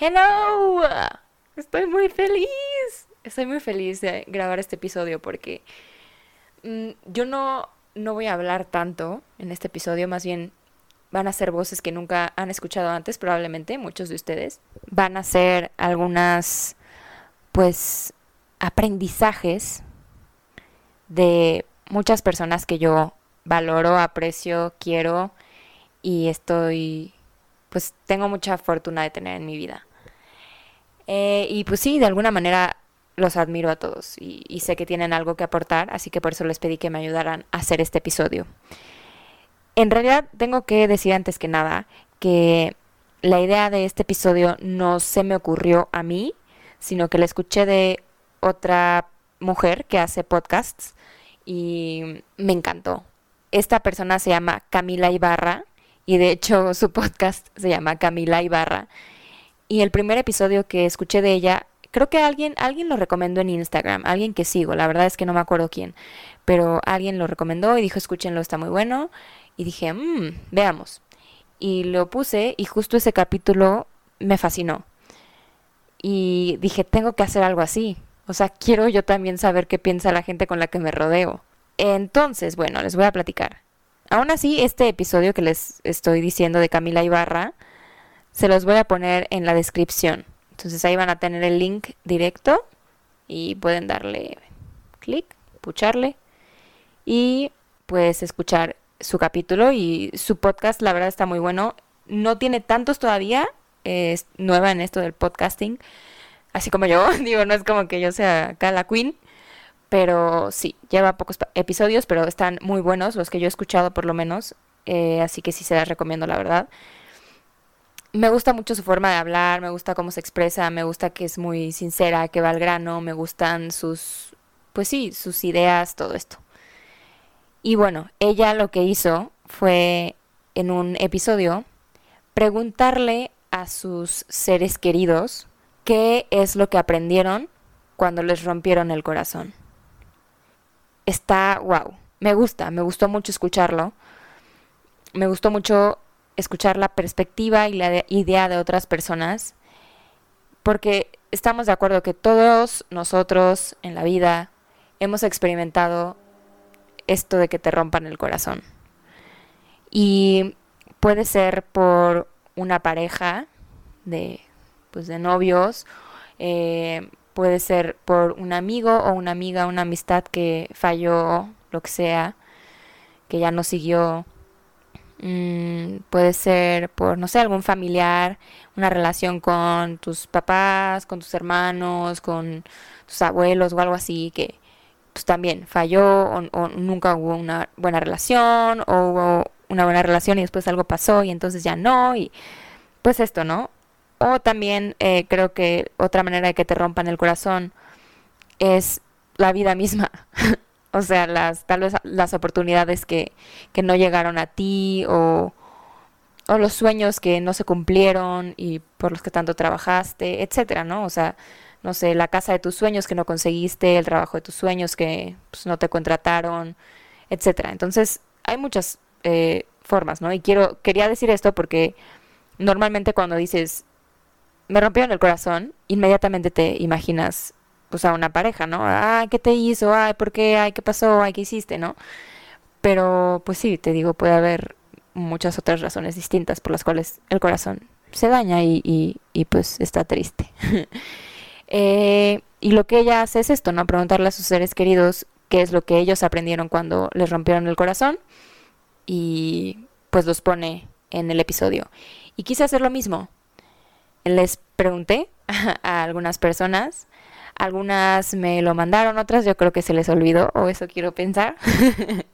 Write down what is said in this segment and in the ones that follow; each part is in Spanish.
Hello, estoy muy feliz. Estoy muy feliz de grabar este episodio porque mm, yo no, no voy a hablar tanto en este episodio, más bien van a ser voces que nunca han escuchado antes, probablemente muchos de ustedes. Van a ser algunas, pues, aprendizajes de muchas personas que yo valoro, aprecio, quiero y estoy, pues tengo mucha fortuna de tener en mi vida. Eh, y pues sí, de alguna manera los admiro a todos y, sé que tienen algo que aportar, así que por eso les pedí que me ayudaran a hacer este episodio. En realidad tengo que decir antes que nada que la idea de este episodio no se me ocurrió a mí, sino que la escuché de otra mujer que hace podcasts y me encantó. Esta persona se llama Camila Ibarra y de hecho su podcast se llama Camila Ibarra. Y el primer episodio que escuché de ella, creo que alguien, alguien lo recomendó en Instagram, alguien que sigo, la verdad es que no me acuerdo quién, pero alguien lo recomendó y dijo escúchenlo, está muy bueno. Y dije, mmm, veamos. Y lo puse y justo ese capítulo me fascinó. Y dije, tengo que hacer algo así. O sea, quiero yo también saber qué piensa la gente con la que me rodeo. Entonces, bueno, les voy a platicar. Aún así, este episodio que les estoy diciendo de Camila Ibarra, se los voy a poner en la descripción. Entonces ahí van a tener el link directo y pueden darle clic, pucharle y pues escuchar su capítulo y su podcast, la verdad está muy bueno. No tiene tantos todavía, es nueva en esto del podcasting, así como yo, digo, no es como que yo sea acá queen, pero sí, lleva pocos episodios, pero están muy buenos, los que yo he escuchado por lo menos, eh, así que sí se las recomiendo, la verdad. Me gusta mucho su forma de hablar, me gusta cómo se expresa, me gusta que es muy sincera, que va al grano, me gustan sus, pues sí, sus ideas, todo esto. Y bueno, ella lo que hizo fue en un episodio preguntarle a sus seres queridos qué es lo que aprendieron cuando les rompieron el corazón. Está wow, me gusta, me gustó mucho escucharlo. Me gustó mucho escuchar la perspectiva y la idea de otras personas, porque estamos de acuerdo que todos nosotros en la vida hemos experimentado esto de que te rompan el corazón. Y puede ser por una pareja de, pues, de novios, eh, puede ser por un amigo o una amiga, una amistad que falló, lo que sea, que ya no siguió. Mm, puede ser por, no sé, algún familiar, una relación con tus papás, con tus hermanos, con tus abuelos o algo así que pues también falló o, nunca hubo una buena relación o hubo una buena relación y después algo pasó y entonces ya no y pues esto, ¿no? O también eh, creo que otra manera de que te rompan el corazón es la vida misma. o sea, las, tal vez las oportunidades que, que no llegaron a ti o, o los sueños que no se cumplieron y por los que tanto trabajaste, etcétera, ¿no? O sea, no sé, la casa de tus sueños que no conseguiste, el trabajo de tus sueños que pues, no te contrataron, etcétera. Entonces, hay muchas eh, formas, ¿no? Y quiero, quería decir esto porque normalmente cuando dices, me rompieron el corazón, inmediatamente te imaginas, pues, a una pareja, ¿no? Ay, ¿qué te hizo? Ay, ¿por qué? Ay, ¿qué pasó? Ay, ¿qué hiciste? ¿No? Pero, pues sí, te digo, puede haber muchas otras razones distintas por las cuales el corazón se daña y, y, y pues está triste. Eh, y lo que ella hace es esto, ¿no? Preguntarle a sus seres queridos qué es lo que ellos aprendieron cuando les rompieron el corazón y pues los pone en el episodio. Y quise hacer lo mismo. Les pregunté a algunas personas, algunas me lo mandaron, otras yo creo que se les olvidó o eso quiero pensar.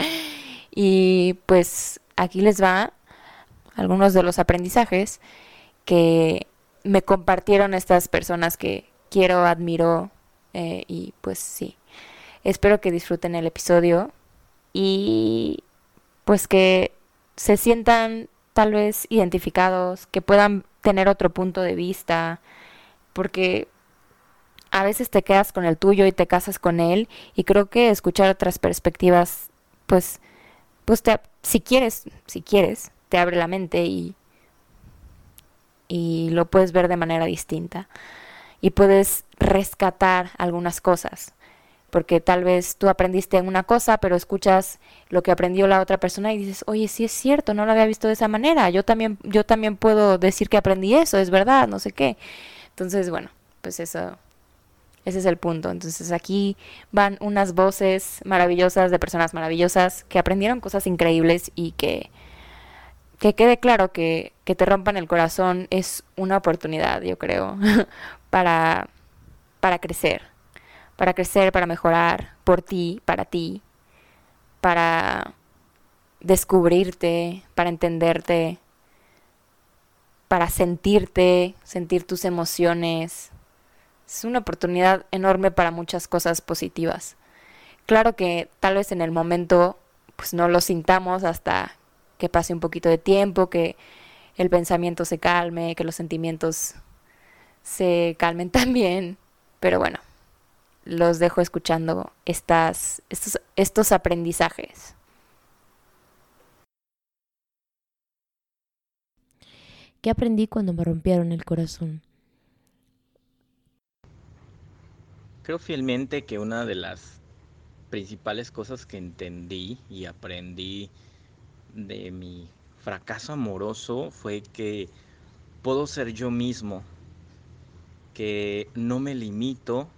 y pues aquí les va algunos de los aprendizajes que me compartieron estas personas que, quiero, admiro eh, y pues sí. Espero que disfruten el episodio y pues que se sientan tal vez identificados, que puedan tener otro punto de vista, porque a veces te quedas con el tuyo y te casas con él y creo que escuchar otras perspectivas pues pues te, si quieres, si quieres, te abre la mente y y lo puedes ver de manera distinta. Y puedes rescatar algunas cosas porque tal vez tú aprendiste una cosa, pero escuchas lo que aprendió la otra persona y dices, oye, sí es cierto, no lo había visto de esa manera, yo también, yo también puedo decir que aprendí eso, es verdad, no sé qué. Entonces, bueno, pues eso, ese es el punto. Entonces aquí van unas voces maravillosas de personas maravillosas que aprendieron cosas increíbles y que, que quede claro que, que te rompan el corazón es una oportunidad, yo creo, para, para crecer para crecer, para mejorar, por ti, para ti, para descubrirte, para entenderte, para sentirte, sentir tus emociones. Es una oportunidad enorme para muchas cosas positivas. Claro que tal vez en el momento pues no lo sintamos hasta que pase un poquito de tiempo, que el pensamiento se calme, que los sentimientos se calmen también, pero bueno, los dejo escuchando estas, estos, estos aprendizajes. ¿Qué aprendí cuando me rompieron el corazón? Creo fielmente que una de las principales cosas que entendí y aprendí de mi fracaso amoroso fue que puedo ser yo mismo, que no me limito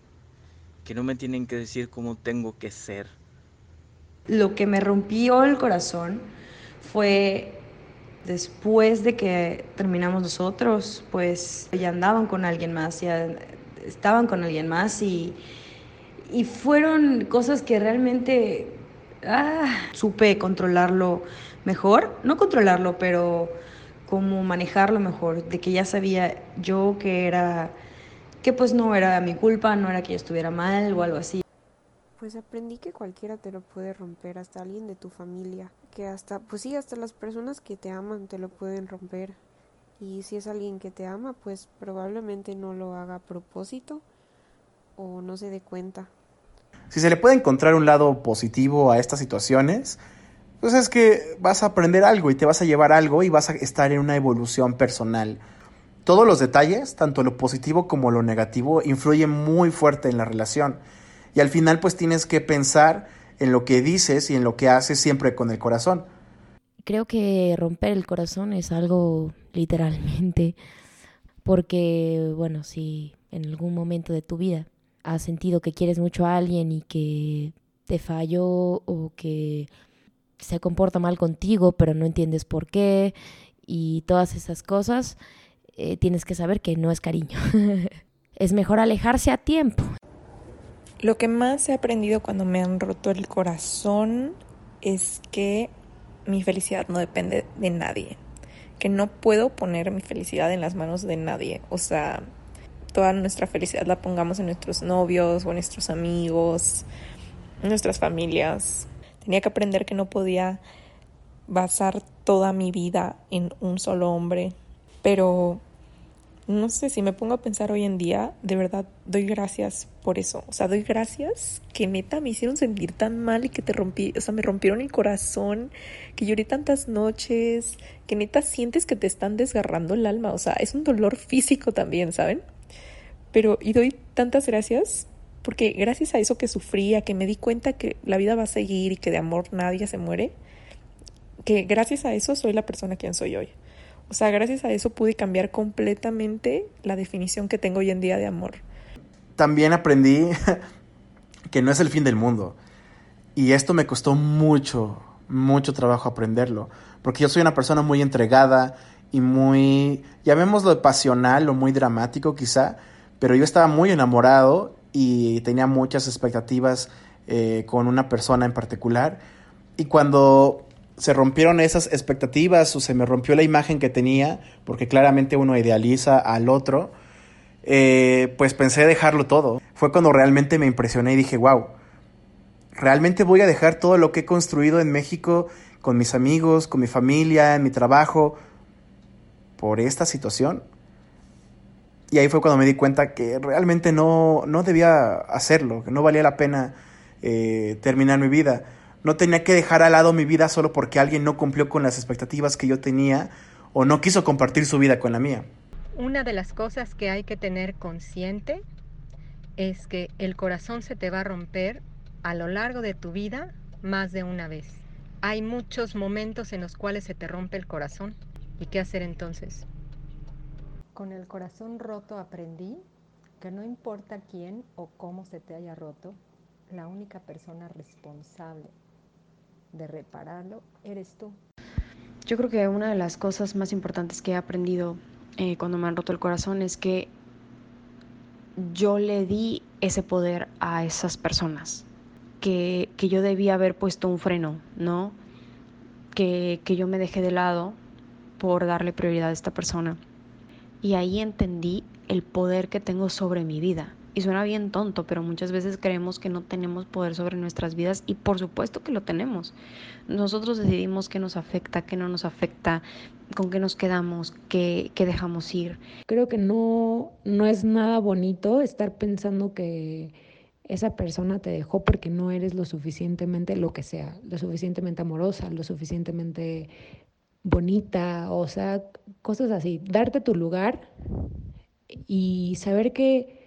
que no me tienen que decir cómo tengo que ser. Lo que me rompió el corazón fue después de que terminamos nosotros, pues ya andaban con alguien más, ya estaban con alguien más y, y fueron cosas que realmente ah, supe controlarlo mejor, no controlarlo, pero como manejarlo mejor, de que ya sabía yo que era que pues no era mi culpa, no era que yo estuviera mal o algo así. Pues aprendí que cualquiera te lo puede romper, hasta alguien de tu familia, que hasta, pues sí, hasta las personas que te aman te lo pueden romper. Y si es alguien que te ama, pues probablemente no lo haga a propósito o no se dé cuenta. Si se le puede encontrar un lado positivo a estas situaciones, pues es que vas a aprender algo y te vas a llevar algo y vas a estar en una evolución personal todos los detalles, tanto lo positivo como lo negativo, influyen muy fuerte en la relación. Y al final pues tienes que pensar en lo que dices y en lo que haces siempre con el corazón. Creo que romper el corazón es algo literalmente, porque bueno, si en algún momento de tu vida has sentido que quieres mucho a alguien y que te falló o que se comporta mal contigo, pero no entiendes por qué y todas esas cosas, eh, tienes que saber que no es cariño. es mejor alejarse a tiempo. Lo que más he aprendido cuando me han roto el corazón es que mi felicidad no depende de nadie. Que no puedo poner mi felicidad en las manos de nadie. O sea, toda nuestra felicidad la pongamos en nuestros novios o en nuestros amigos, en nuestras familias. Tenía que aprender que no podía basar toda mi vida en un solo hombre, pero no sé si me pongo a pensar hoy en día, de verdad doy gracias por eso. O sea, doy gracias que neta me hicieron sentir tan mal y que te rompí, o sea, me rompieron el corazón, que lloré tantas noches, que neta sientes que te están desgarrando el alma. O sea, es un dolor físico también, ¿saben? Pero, y doy tantas gracias porque gracias a eso que sufría, que me di cuenta que la vida va a seguir y que de amor nadie se muere, que gracias a eso soy la persona quien soy hoy. O sea, gracias a eso pude cambiar completamente la definición que tengo hoy en día de amor. También aprendí que no es el fin del mundo. Y esto me costó mucho, mucho trabajo aprenderlo. Porque yo soy una persona muy entregada y muy, llamémoslo pasional o muy dramático quizá, pero yo estaba muy enamorado y tenía muchas expectativas eh, con una persona en particular. Y cuando se rompieron esas expectativas o se me rompió la imagen que tenía, porque claramente uno idealiza al otro, eh, pues pensé dejarlo todo. Fue cuando realmente me impresioné y dije, wow, realmente voy a dejar todo lo que he construido en México con mis amigos, con mi familia, en mi trabajo, por esta situación. Y ahí fue cuando me di cuenta que realmente no, no debía hacerlo, que no valía la pena eh, terminar mi vida no tenía que dejar al lado mi vida solo porque alguien no cumplió con las expectativas que yo tenía o no quiso compartir su vida con la mía. Una de las cosas que hay que tener consciente es que el corazón se te va a romper a lo largo de tu vida más de una vez. Hay muchos momentos en los cuales se te rompe el corazón. ¿Y qué hacer entonces? Con el corazón roto aprendí que no importa quién o cómo se te haya roto, la única persona responsable de repararlo eres tú. Yo creo que una de las cosas más importantes que he aprendido eh, cuando me han roto el corazón es que yo le di ese poder a esas personas, que, que yo debía haber puesto un freno, ¿no? Que, que yo me dejé de lado por darle prioridad a esta persona. Y ahí entendí el poder que tengo sobre mi vida. Y suena bien tonto, pero muchas veces creemos que no tenemos poder sobre nuestras vidas y por supuesto que lo tenemos. Nosotros decidimos qué nos afecta, qué no nos afecta, con qué nos quedamos, qué, qué dejamos ir. Creo que no, no es nada bonito estar pensando que esa persona te dejó porque no eres lo suficientemente lo que sea, lo suficientemente amorosa, lo suficientemente bonita, o sea, cosas así. Darte tu lugar y saber que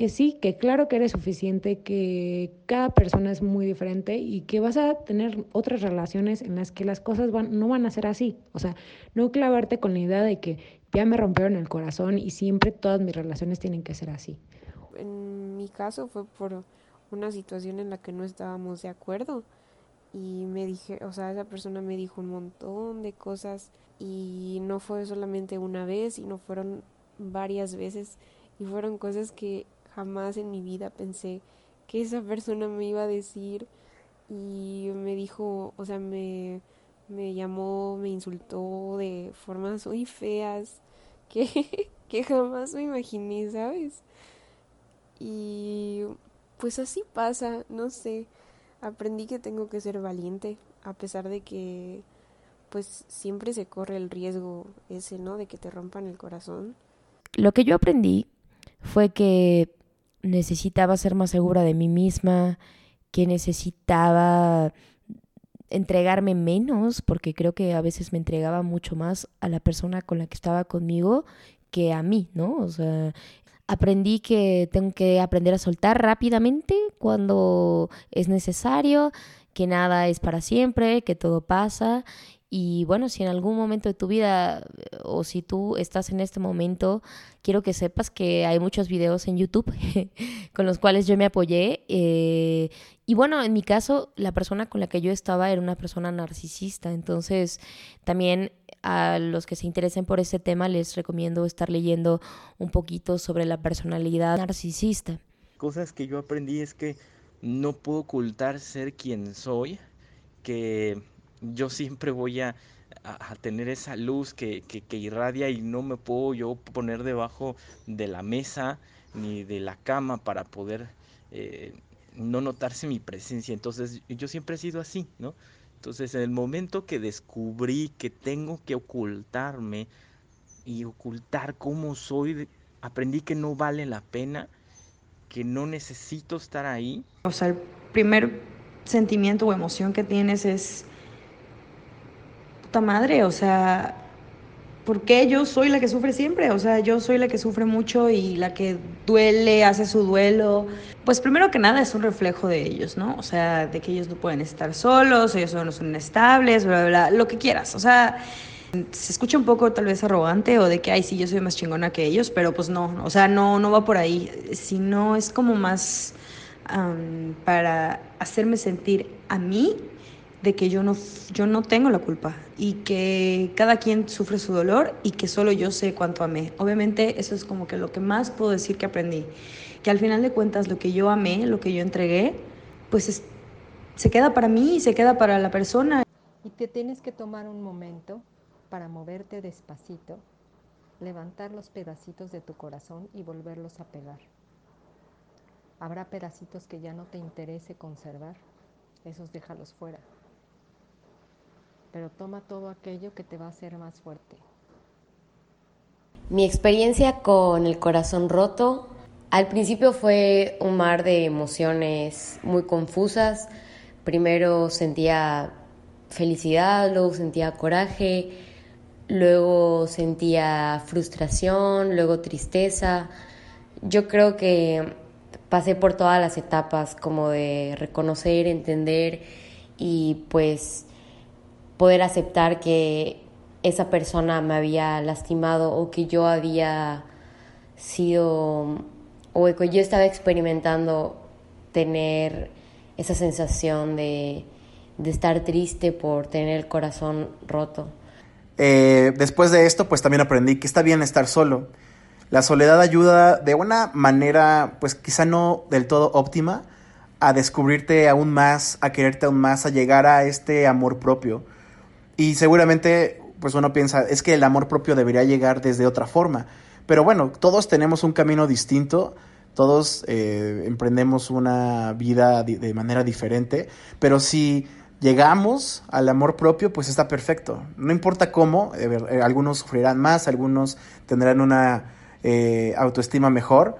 que sí, que claro que eres suficiente, que cada persona es muy diferente y que vas a tener otras relaciones en las que las cosas van, no van a ser así. O sea, no clavarte con la idea de que ya me rompieron el corazón y siempre todas mis relaciones tienen que ser así. En mi caso fue por una situación en la que no estábamos de acuerdo y me dije, o sea, esa persona me dijo un montón de cosas y no fue solamente una vez, sino fueron varias veces y fueron cosas que Jamás en mi vida pensé que esa persona me iba a decir y me dijo, o sea, me, me llamó, me insultó de formas muy feas que, que jamás me imaginé, ¿sabes? Y pues así pasa, no sé, aprendí que tengo que ser valiente, a pesar de que pues siempre se corre el riesgo ese, ¿no? De que te rompan el corazón. Lo que yo aprendí fue que necesitaba ser más segura de mí misma, que necesitaba entregarme menos, porque creo que a veces me entregaba mucho más a la persona con la que estaba conmigo que a mí, ¿no? O sea, aprendí que tengo que aprender a soltar rápidamente cuando es necesario, que nada es para siempre, que todo pasa y bueno, si en algún momento de tu vida o si tú estás en este momento, quiero que sepas que hay muchos videos en YouTube con los cuales yo me apoyé. Eh, y bueno, en mi caso, la persona con la que yo estaba era una persona narcisista. Entonces, también a los que se interesen por este tema, les recomiendo estar leyendo un poquito sobre la personalidad narcisista. Cosas que yo aprendí es que no puedo ocultar ser quien soy, que yo siempre voy a, tener esa luz que, irradia y no me puedo yo poner debajo de la mesa ni de la cama para poder eh, no notarse mi presencia. Entonces yo siempre he sido así, ¿no? Entonces en el momento que descubrí que tengo que ocultarme y ocultar cómo soy, aprendí que no vale la pena, que no necesito estar ahí. O sea, el primer sentimiento o emoción que tienes es puta madre, o sea, ¿por qué yo soy la que sufre siempre? O sea, yo soy la que sufre mucho y la que duele, hace su duelo. Pues primero que nada es un reflejo de ellos, ¿no? O sea, de que ellos no pueden estar solos, ellos no son estables, bla, bla, bla, lo que quieras. O sea, se escucha un poco tal vez arrogante o de que, ay, sí, yo soy más chingona que ellos, pero pues no, o sea, no, no va por ahí, sino es como más para hacerme sentir a mí de que yo no, yo no tengo la culpa y que cada quien sufre su dolor y que solo yo sé cuánto amé. Obviamente eso es como que lo que más puedo decir que aprendí, que al final de cuentas lo que yo amé, lo que yo entregué, pues se queda para mí y se queda para la persona. Y te tienes que tomar un momento para moverte despacito, levantar los pedacitos de tu corazón y volverlos a pegar. Habrá pedacitos que ya no te interese conservar, esos déjalos fuera pero toma todo aquello que te va a hacer más fuerte. Mi experiencia con el corazón roto al principio fue un mar de emociones muy confusas. Primero sentía felicidad, luego sentía coraje, luego sentía frustración, luego tristeza. Yo creo que pasé por todas las etapas como de reconocer, entender y pues poder aceptar que esa persona me había lastimado o que yo había sido o que yo estaba experimentando tener esa sensación de, de estar triste por tener el corazón roto. Eh, después de esto, pues también aprendí que está bien estar solo. La soledad ayuda de una manera, pues quizá no del todo óptima, a descubrirte aún más, a quererte aún más, a llegar a este amor propio. Y seguramente, pues uno piensa, es que el amor propio debería llegar desde otra forma. Pero bueno, todos tenemos un camino distinto, todos eh, emprendemos una vida de manera diferente, pero si llegamos al amor propio, pues está perfecto. No importa cómo, eh, eh, algunos sufrirán más, algunos tendrán una autoestima mejor,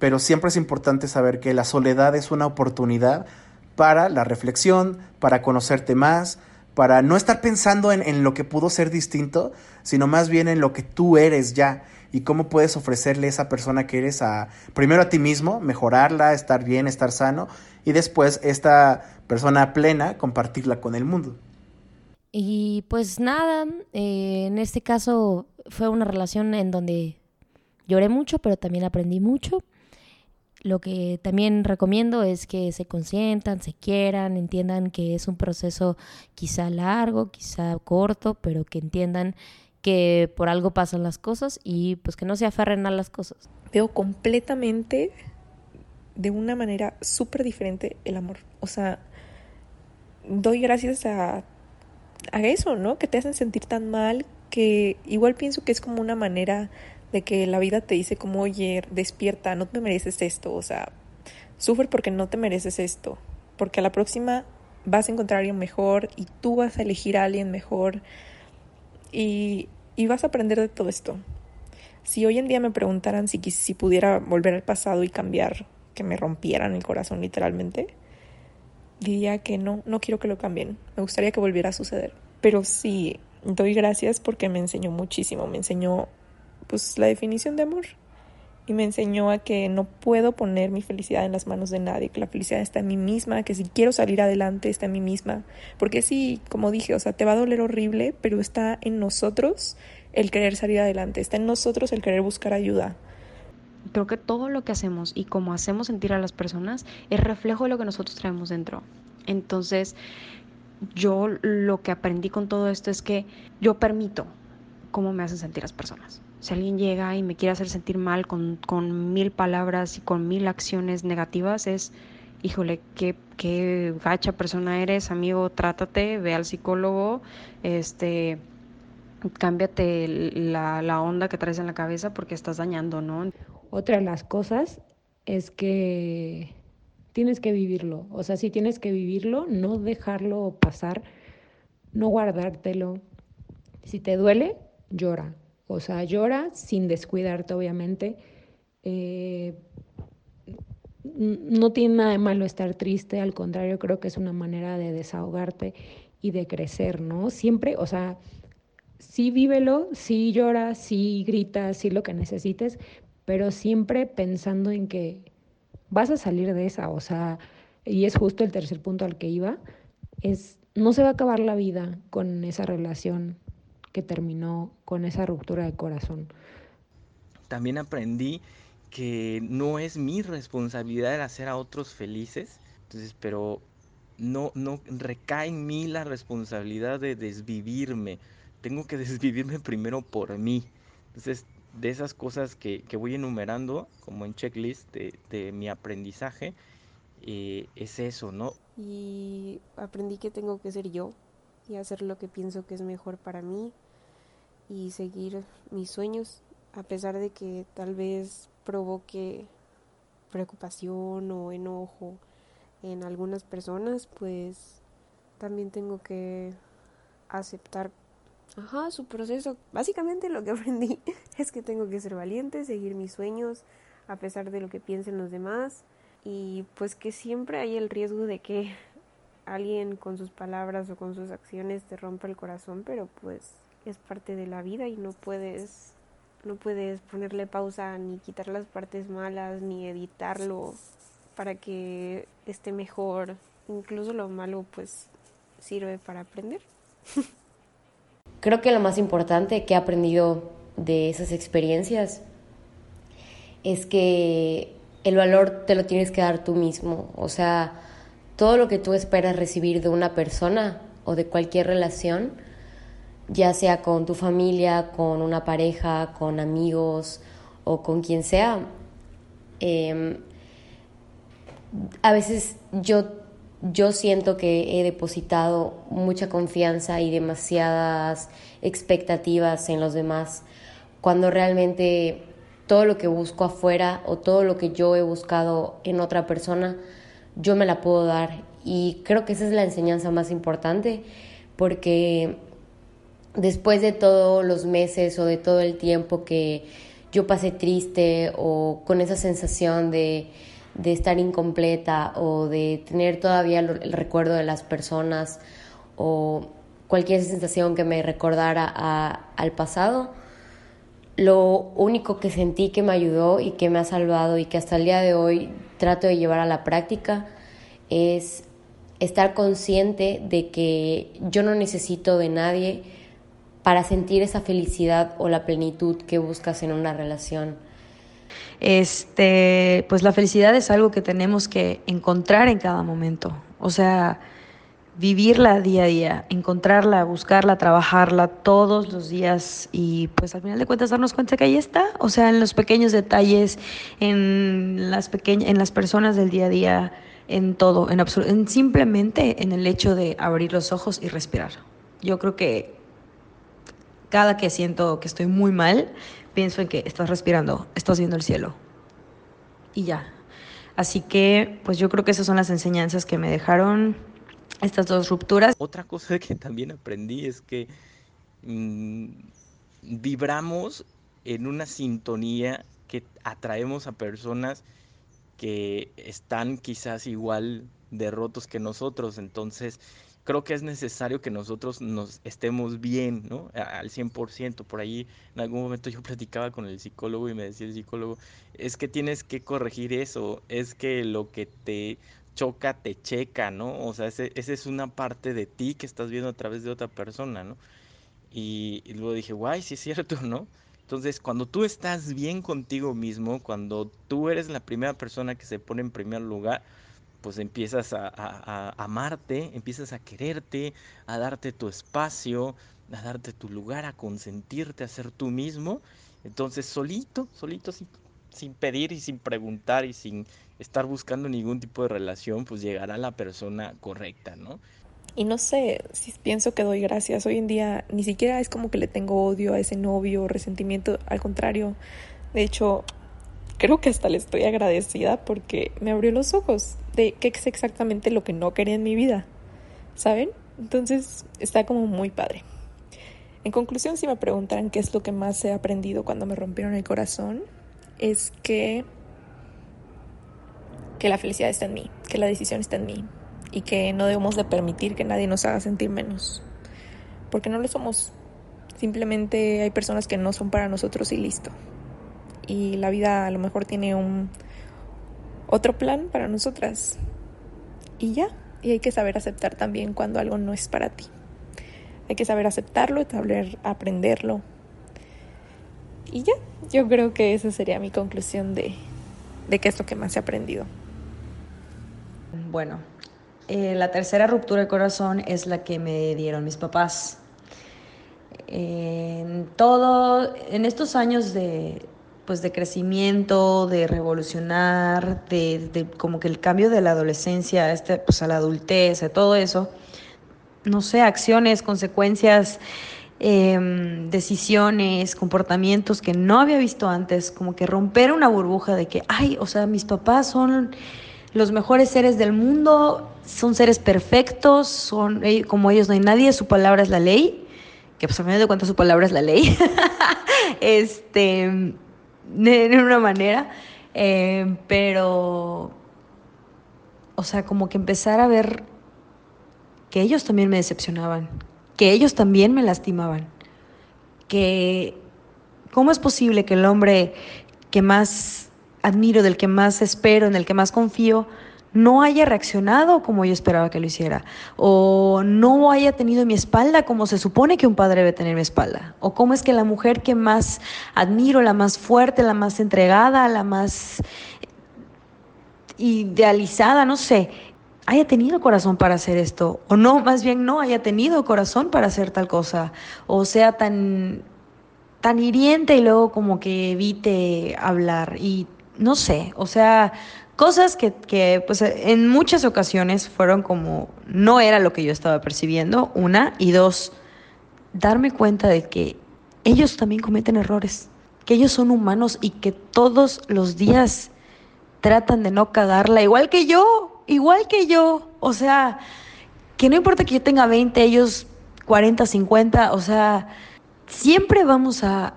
pero siempre es importante saber que la soledad es una oportunidad para la reflexión, para conocerte más, para no estar pensando en, en, lo que pudo ser distinto, sino más bien en lo que tú eres ya y cómo puedes ofrecerle a esa persona que eres a primero a ti mismo, mejorarla, estar bien, estar sano y después esta persona plena compartirla con el mundo. Y pues nada, eh, en este caso fue una relación en donde lloré mucho, pero también aprendí mucho. Lo que también recomiendo es que se consientan, se quieran, entiendan que es un proceso quizá largo, quizá corto, pero que entiendan que por algo pasan las cosas y pues que no se aferren a las cosas. Veo completamente de una manera súper diferente el amor. O sea, doy gracias a, a eso, ¿no? Que te hacen sentir tan mal que igual pienso que es como una manera de que la vida te dice como, oye, despierta, no te mereces esto, o sea, sufre porque no te mereces esto, porque a la próxima vas a encontrar a alguien mejor y tú vas a elegir a alguien mejor y, y vas a aprender de todo esto. Si hoy en día me preguntaran si, si pudiera volver al pasado y cambiar, que me rompieran el corazón literalmente, diría que no, no quiero que lo cambien. Me gustaría que volviera a suceder. Pero sí, doy gracias porque me enseñó muchísimo. Me enseñó, pues, la definición de amor. Y me enseñó a que no puedo poner mi felicidad en las manos de nadie, que la felicidad está en mí misma, que si quiero salir adelante está en mí misma. Porque sí, como dije, o sea, te va a doler horrible, pero está en nosotros el querer salir adelante, está en nosotros el querer buscar ayuda. Creo que todo lo que hacemos y cómo hacemos sentir a las personas es reflejo de lo que nosotros traemos dentro. Entonces, yo lo que aprendí con todo esto es que yo permito cómo me hacen sentir las personas. Si alguien llega y me quiere hacer sentir mal con, con mil palabras y con mil acciones negativas, es, híjole, qué, qué gacha persona eres, amigo, trátate, ve al psicólogo, este, cámbiate la, la onda que traes en la cabeza porque estás dañando, ¿no? Otra de las cosas es que tienes que vivirlo, o sea, si tienes que vivirlo, no dejarlo pasar, no guardártelo. Si te duele, llora, o sea, llora sin descuidarte, obviamente. Eh, no tiene nada de malo estar triste, al contrario, creo que es una manera de desahogarte y de crecer, ¿no? Siempre, o sea, sí vívelo, sí llora, sí grita, sí lo que necesites, pero siempre pensando en que vas a salir de esa, o sea, y es justo el tercer punto al que iba, es no se va a acabar la vida con esa relación, que terminó con esa ruptura de corazón. También aprendí que no es mi responsabilidad el hacer a otros felices, entonces, pero no, no recae en mí la responsabilidad de desvivirme. Tengo que desvivirme primero por mí. Entonces, de esas cosas que, que voy enumerando, como en checklist de, de mi aprendizaje, eh, es eso, ¿no? Y aprendí que tengo que ser yo y hacer lo que pienso que es mejor para mí, y seguir mis sueños a pesar de que tal vez provoque preocupación o enojo en algunas personas, pues también tengo que aceptar ajá, su proceso. Básicamente lo que aprendí es que tengo que ser valiente, seguir mis sueños a pesar de lo que piensen los demás y pues que siempre hay el riesgo de que alguien con sus palabras o con sus acciones te rompa el corazón, pero pues es parte de la vida y no puedes no puedes ponerle pausa ni quitar las partes malas ni editarlo para que esté mejor. Incluso lo malo pues sirve para aprender. Creo que lo más importante que he aprendido de esas experiencias es que el valor te lo tienes que dar tú mismo. O sea, todo lo que tú esperas recibir de una persona o de cualquier relación, ya sea con tu familia, con una pareja, con amigos o con quien sea, em, a veces yo, yo siento que he depositado mucha confianza y demasiadas expectativas en los demás, cuando realmente todo lo que busco afuera o todo lo que yo he buscado en otra persona, yo me la puedo dar. Y creo que esa es la enseñanza más importante, porque después de todos los meses o de todo el tiempo que yo pasé triste o con esa sensación de, de estar incompleta o de tener todavía el recuerdo de las personas o cualquier sensación que me recordara al pasado, lo único que sentí que me ayudó y que me ha salvado y que hasta el día de hoy trato de llevar a la práctica es estar consciente de que yo no necesito de nadie para sentir esa felicidad o la plenitud que buscas en una relación. Este, pues la felicidad es algo que tenemos que encontrar en cada momento. O sea, vivirla día a día, encontrarla, buscarla, trabajarla todos los días y pues al final de cuentas darnos cuenta que ahí está, o sea, en los pequeños detalles, en las pequeñas en las personas del día a día, en todo, en, en simplemente en el hecho de abrir los ojos y respirar. Yo creo que cada que siento que estoy muy mal, pienso en que estás respirando, estás viendo el cielo. Y ya. Así que, pues yo creo que esas son las enseñanzas que me dejaron estas dos rupturas. Otra cosa que también aprendí es que mm, vibramos en una sintonía que atraemos a personas que están quizás igual de rotos que nosotros. Entonces, creo que es necesario que nosotros nos estemos bien, ¿no? Al 100%. Por ahí en algún momento yo platicaba con el psicólogo y me decía el psicólogo, es que tienes que corregir eso, es que lo que te choca, te checa, ¿no? O sea, esa es una parte de ti que estás viendo a través de otra persona, ¿no? Y, luego dije, guay, sí es cierto, ¿no? Entonces, cuando tú estás bien contigo mismo, cuando tú eres la primera persona que se pone en primer lugar, pues empiezas a, a, amarte, empiezas a quererte, a darte tu espacio, a darte tu lugar, a consentirte, a ser tú mismo. Entonces, solito, solito, sin, sin pedir y sin preguntar y sin estar buscando ningún tipo de relación, pues llegará la persona correcta, ¿no? Y no sé, si pienso que doy gracias. Hoy en día ni siquiera es como que le tengo odio a ese novio, resentimiento, al contrario. De hecho, creo que hasta le estoy agradecida porque me abrió los ojos de qué es exactamente lo que no quería en mi vida. ¿Saben? Entonces está como muy padre. En conclusión, si me preguntan qué es lo que más he aprendido cuando me rompieron el corazón, es que que la felicidad está en mí, que la decisión está en mí y que no debemos de permitir que nadie nos haga sentir menos, porque no lo somos. Simplemente hay personas que no son para nosotros y listo. Y la vida a lo mejor tiene un otro plan para nosotras. Y ya, y hay que saber aceptar también cuando algo no es para ti. Hay que saber aceptarlo, saber aprenderlo. Y ya, yo creo que esa sería mi conclusión de, de qué es lo que más he aprendido. Bueno, eh, la tercera ruptura de corazón es la que me dieron mis papás. En todo, en estos años de, pues de crecimiento, de revolucionar, de, como que el cambio de la adolescencia este, pues a la adultez, de todo eso, no sé, acciones, consecuencias, em, decisiones, comportamientos que no había visto antes, como que romper una burbuja de que, ay, o sea, mis papás son los mejores seres del mundo, son seres perfectos, son como ellos no hay nadie, su palabra es la ley, que pues a mí de cuentas su palabra es la ley, este, de, una manera, eh, pero, o sea, como que empezar a ver que ellos también me decepcionaban, que ellos también me lastimaban, que cómo es posible que el hombre que más admiro, del que más espero, en el que más confío, no haya reaccionado como yo esperaba que lo hiciera, o no haya tenido mi espalda como se supone que un padre debe tener mi espalda, o cómo es que la mujer que más admiro, la más fuerte, la más entregada, la más idealizada, no sé, haya tenido corazón para hacer esto, o no, más bien no haya tenido corazón para hacer tal cosa, o sea tan, tan hiriente y luego como que evite hablar, y no sé, o sea, cosas que, que pues en muchas ocasiones fueron como, no era lo que yo estaba percibiendo, una, y dos, darme cuenta de que ellos también cometen errores, que ellos son humanos y que todos los días tratan de no cagarla, igual que yo, igual que yo. O sea, que no importa que yo tenga 20, ellos 40, 50, o sea, siempre vamos a,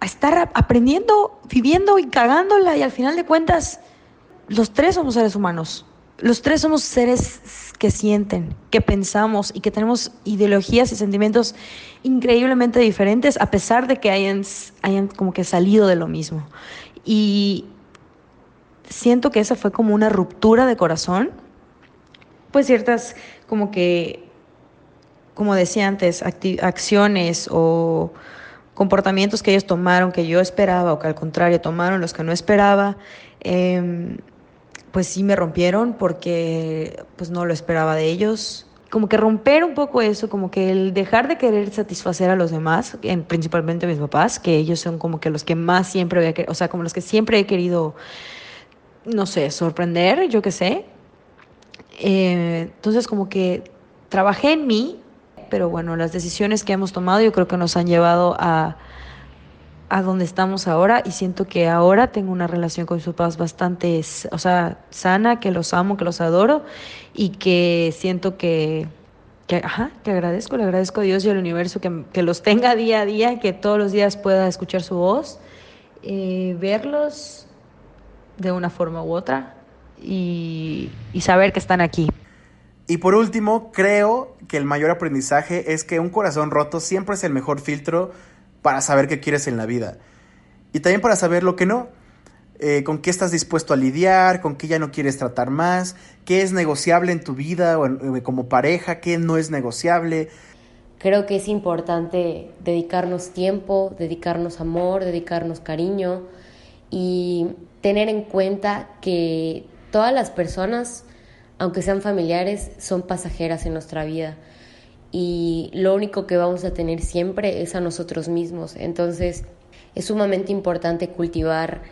a estar aprendiendo, viviendo y cagándola y al final de cuentas, los tres somos seres humanos. Los tres somos seres que sienten, que pensamos y que tenemos ideologías y sentimientos increíblemente diferentes a pesar de que hayan, hayan como que salido de lo mismo. Y siento que esa fue como una ruptura de corazón. Pues ciertas, como que, como decía antes, acciones o comportamientos que ellos tomaron que yo esperaba o que al contrario tomaron los que no esperaba, eh, pues sí me rompieron porque pues no lo esperaba de ellos. Como que romper un poco eso, como que el dejar de querer satisfacer a los demás, en, principalmente a mis papás, que ellos son como que los que más siempre había querido, o sea, como los que siempre he querido no sé, sorprender, yo qué sé. Eh, entonces como que trabajé en mí, pero bueno, las decisiones que hemos tomado yo creo que nos han llevado a, a donde estamos ahora y siento que ahora tengo una relación con mis papás bastante, o sea, sana, que los amo, que los adoro y que siento que, que, ajá, que agradezco, le agradezco a Dios y al universo que, que, los tenga día a día, que todos los días pueda escuchar su voz, eh, verlos de una forma u otra y, y saber que están aquí. Y por último, creo que el mayor aprendizaje es que un corazón roto siempre es el mejor filtro para saber qué quieres en la vida. Y también para saber lo que no. Eh, con qué estás dispuesto a lidiar, con qué ya no quieres tratar más, qué es negociable en tu vida o eh, como pareja, qué no es negociable. Creo que es importante dedicarnos tiempo, dedicarnos amor, dedicarnos cariño y tener en cuenta que todas las personas, aunque sean familiares, son pasajeras en nuestra vida y lo único que vamos a tener siempre es a nosotros mismos. Entonces es sumamente importante cultivar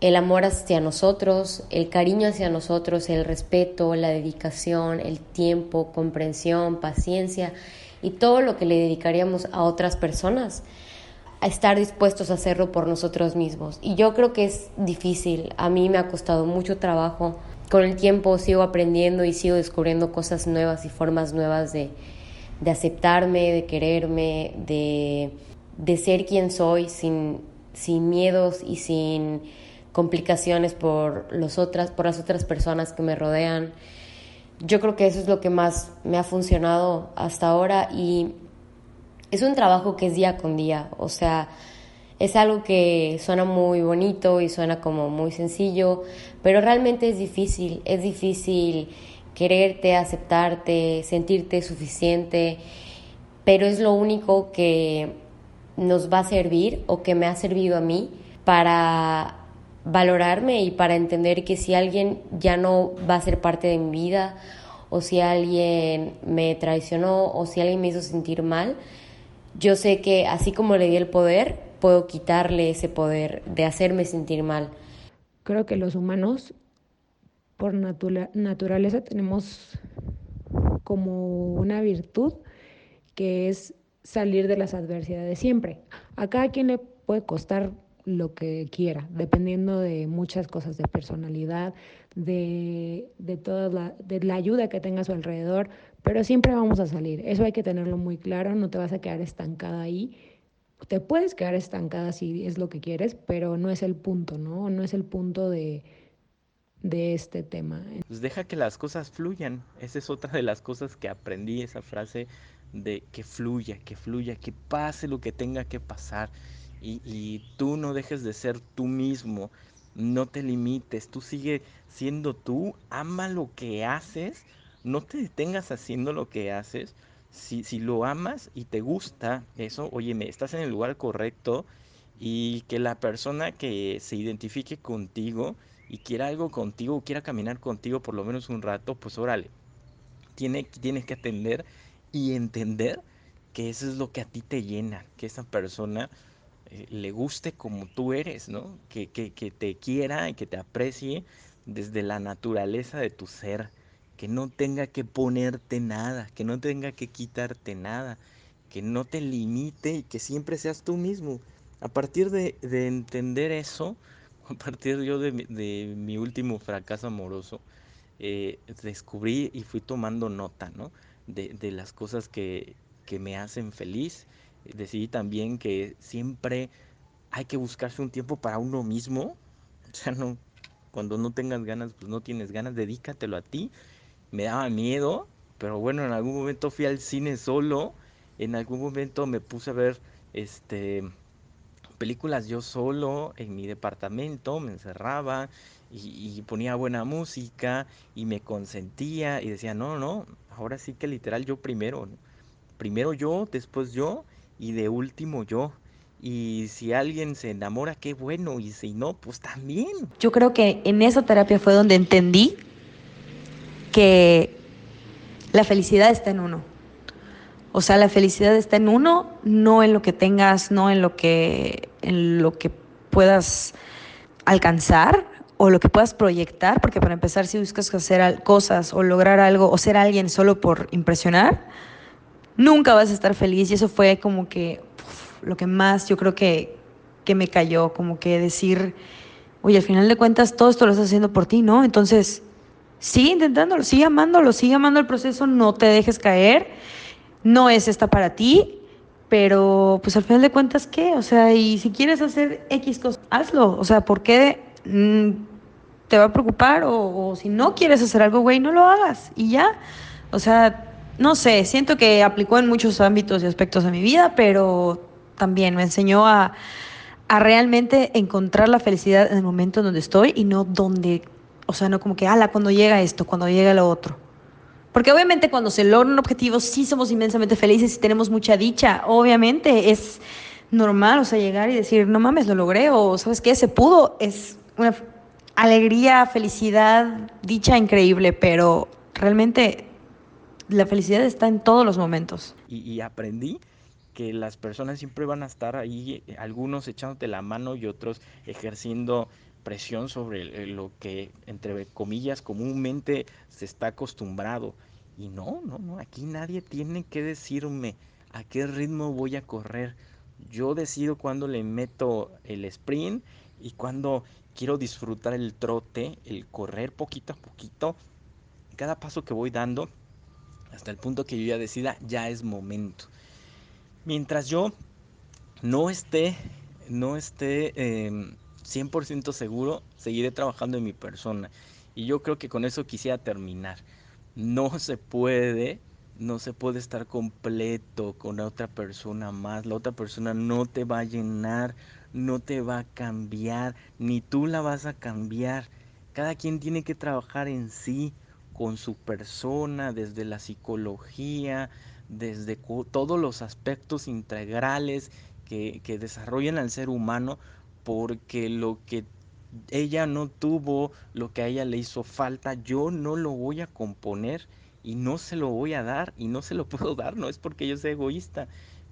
el amor hacia nosotros, el cariño hacia nosotros, el respeto, la dedicación, el tiempo, comprensión, paciencia y todo lo que le dedicaríamos a otras personas a estar dispuestos a hacerlo por nosotros mismos. Y yo creo que es difícil, a mí me ha costado mucho trabajo. Con el tiempo sigo aprendiendo y sigo descubriendo cosas nuevas y formas nuevas de, de aceptarme, de quererme, de, de ser quien soy sin, sin miedos y sin complicaciones por, los otras, por las otras personas que me rodean. Yo creo que eso es lo que más me ha funcionado hasta ahora y es un trabajo que es día con día, o sea, es algo que suena muy bonito y suena como muy sencillo, pero realmente es difícil, es difícil quererte, aceptarte, sentirte suficiente, pero es lo único que nos va a servir o que me ha servido a mí para valorarme y para entender que si alguien ya no va a ser parte de mi vida o si alguien me traicionó o si alguien me hizo sentir mal, yo sé que así como le di el poder, puedo quitarle ese poder de hacerme sentir mal. Creo que los humanos, por naturaleza, tenemos como una virtud que es salir de las adversidades siempre. A cada quien le puede costar lo que quiera, dependiendo de muchas cosas, de personalidad, de, de toda la, de la ayuda que tenga a su alrededor, pero siempre vamos a salir. Eso hay que tenerlo muy claro, no te vas a quedar estancada ahí. Te puedes quedar estancada si es lo que quieres, pero no es el punto, ¿no? No es el punto de, de este tema. Pues deja que las cosas fluyan. Esa es otra de las cosas que aprendí, esa frase de que fluya, que fluya, que pase lo que tenga que pasar. Y, y tú no dejes de ser tú mismo, no te limites, tú sigue siendo tú, ama lo que haces, no te detengas haciendo lo que haces. Si, si lo amas y te gusta eso, oye, me estás en el lugar correcto y que la persona que se identifique contigo y quiera algo contigo, quiera caminar contigo por lo menos un rato, pues órale, tiene, tienes que atender y entender que eso es lo que a ti te llena, que esa persona eh, le guste como tú eres, ¿no? Que, que, que te quiera y que te aprecie desde la naturaleza de tu ser, que no tenga que ponerte nada, que no tenga que quitarte nada, que no te limite y que siempre seas tú mismo. A partir de, de entender eso, a partir yo de, de mi último fracaso amoroso, eh, descubrí y fui tomando nota, ¿no? De, de las cosas que, que me hacen feliz. Decidí también que siempre hay que buscarse un tiempo para uno mismo. O sea, no, cuando no tengas ganas, pues no tienes ganas, dedícatelo a ti. Me daba miedo, pero bueno, en algún momento fui al cine solo. En algún momento me puse a ver este películas yo solo en mi departamento, me encerraba y, ponía buena música y me consentía y decía, no, no, ahora sí que literal yo primero, primero yo, después yo y de último yo. Y si alguien se enamora, qué bueno, y si no, pues también. Yo creo que en esa terapia fue donde entendí que la felicidad está en uno. O sea, la felicidad está en uno, no en lo que tengas, no en lo que, en lo que puedas alcanzar o lo que puedas proyectar, porque para empezar, si buscas hacer cosas o lograr algo o ser alguien solo por impresionar, nunca vas a estar feliz. Y eso fue como que lo que más yo creo que, que me cayó, como que decir, oye, al final de cuentas todo esto lo estás haciendo por ti, ¿no? Entonces, sigue intentándolo, sigue amándolo, sigue amando el proceso, no te dejes caer no es esta para ti, pero pues al final de cuentas, ¿qué? O sea, y si quieres hacer X cosas, hazlo. O sea, ¿por qué mm, te va a preocupar? O, o, si no quieres hacer algo, güey, no lo hagas y ya. O sea, no sé, siento que aplicó en muchos ámbitos y aspectos de mi vida, pero también me enseñó a, a realmente encontrar la felicidad en el momento donde estoy y no donde, o sea, no como que, ala, cuando llega esto, cuando llega lo otro. Porque obviamente cuando se logra un objetivo sí somos inmensamente felices y tenemos mucha dicha. Obviamente es normal, o sea, llegar y decir, no mames, lo logré, o sabes qué, se pudo. Es una alegría, felicidad, dicha increíble, pero realmente la felicidad está en todos los momentos. Y, y aprendí que las personas siempre van a estar ahí, algunos echándote la mano y otros ejerciendo presión sobre lo que, entre comillas, comúnmente se está acostumbrado. Y no, no, no, aquí nadie tiene que decirme a qué ritmo voy a correr. Yo decido cuándo le meto el sprint y cuándo quiero disfrutar el trote, el correr poquito a poquito. Cada paso que voy dando, hasta el punto que yo ya decida, ya es momento. Mientras yo no esté, no esté eh, 100% seguro, seguiré trabajando en mi persona. Y yo creo que con eso quisiera terminar no se puede, no se puede estar completo con otra persona más. La otra persona no te va a llenar, no te va a cambiar, ni tú la vas a cambiar. Cada quien tiene que trabajar en sí, con su persona, desde la psicología, desde todos los aspectos integrales que, que desarrollan al ser humano, porque lo que ella no tuvo lo que a ella le hizo falta, yo no lo voy a componer y no se lo voy a dar y no se lo puedo dar, no es porque yo sea egoísta,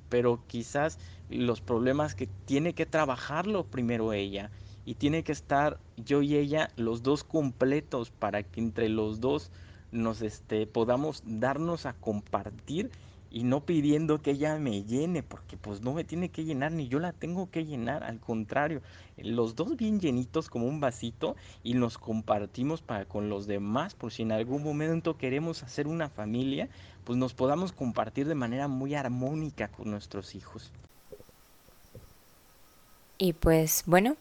pero quizás los problemas que tiene que trabajarlo primero ella y tiene que estar yo y ella los dos completos para que entre los dos nos este podamos darnos a compartir y no pidiendo que ella me llene, porque pues no me tiene que llenar ni yo la tengo que llenar, al contrario, los dos bien llenitos como un vasito y nos compartimos para con los demás, por si en algún momento queremos hacer una familia, pues nos podamos compartir de manera muy armónica con nuestros hijos. Y pues bueno,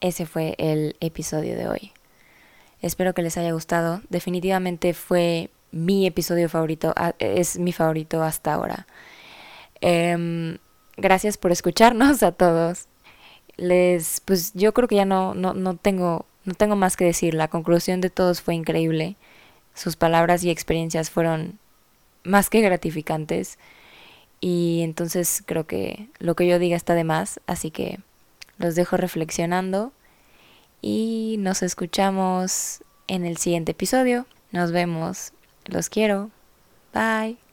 ese fue el episodio de hoy. Espero que les haya gustado. Definitivamente fue mi episodio favorito, es mi favorito hasta ahora. Em, gracias por escucharnos a todos. Les, pues yo creo que ya no, no, no tengo, no tengo más que decir. La conclusión de todos fue increíble. Sus palabras y experiencias fueron más que gratificantes. Y entonces creo que lo que yo diga está de más. Así que los dejo reflexionando. Y nos escuchamos en el siguiente episodio. Nos vemos. Los quiero. Bye.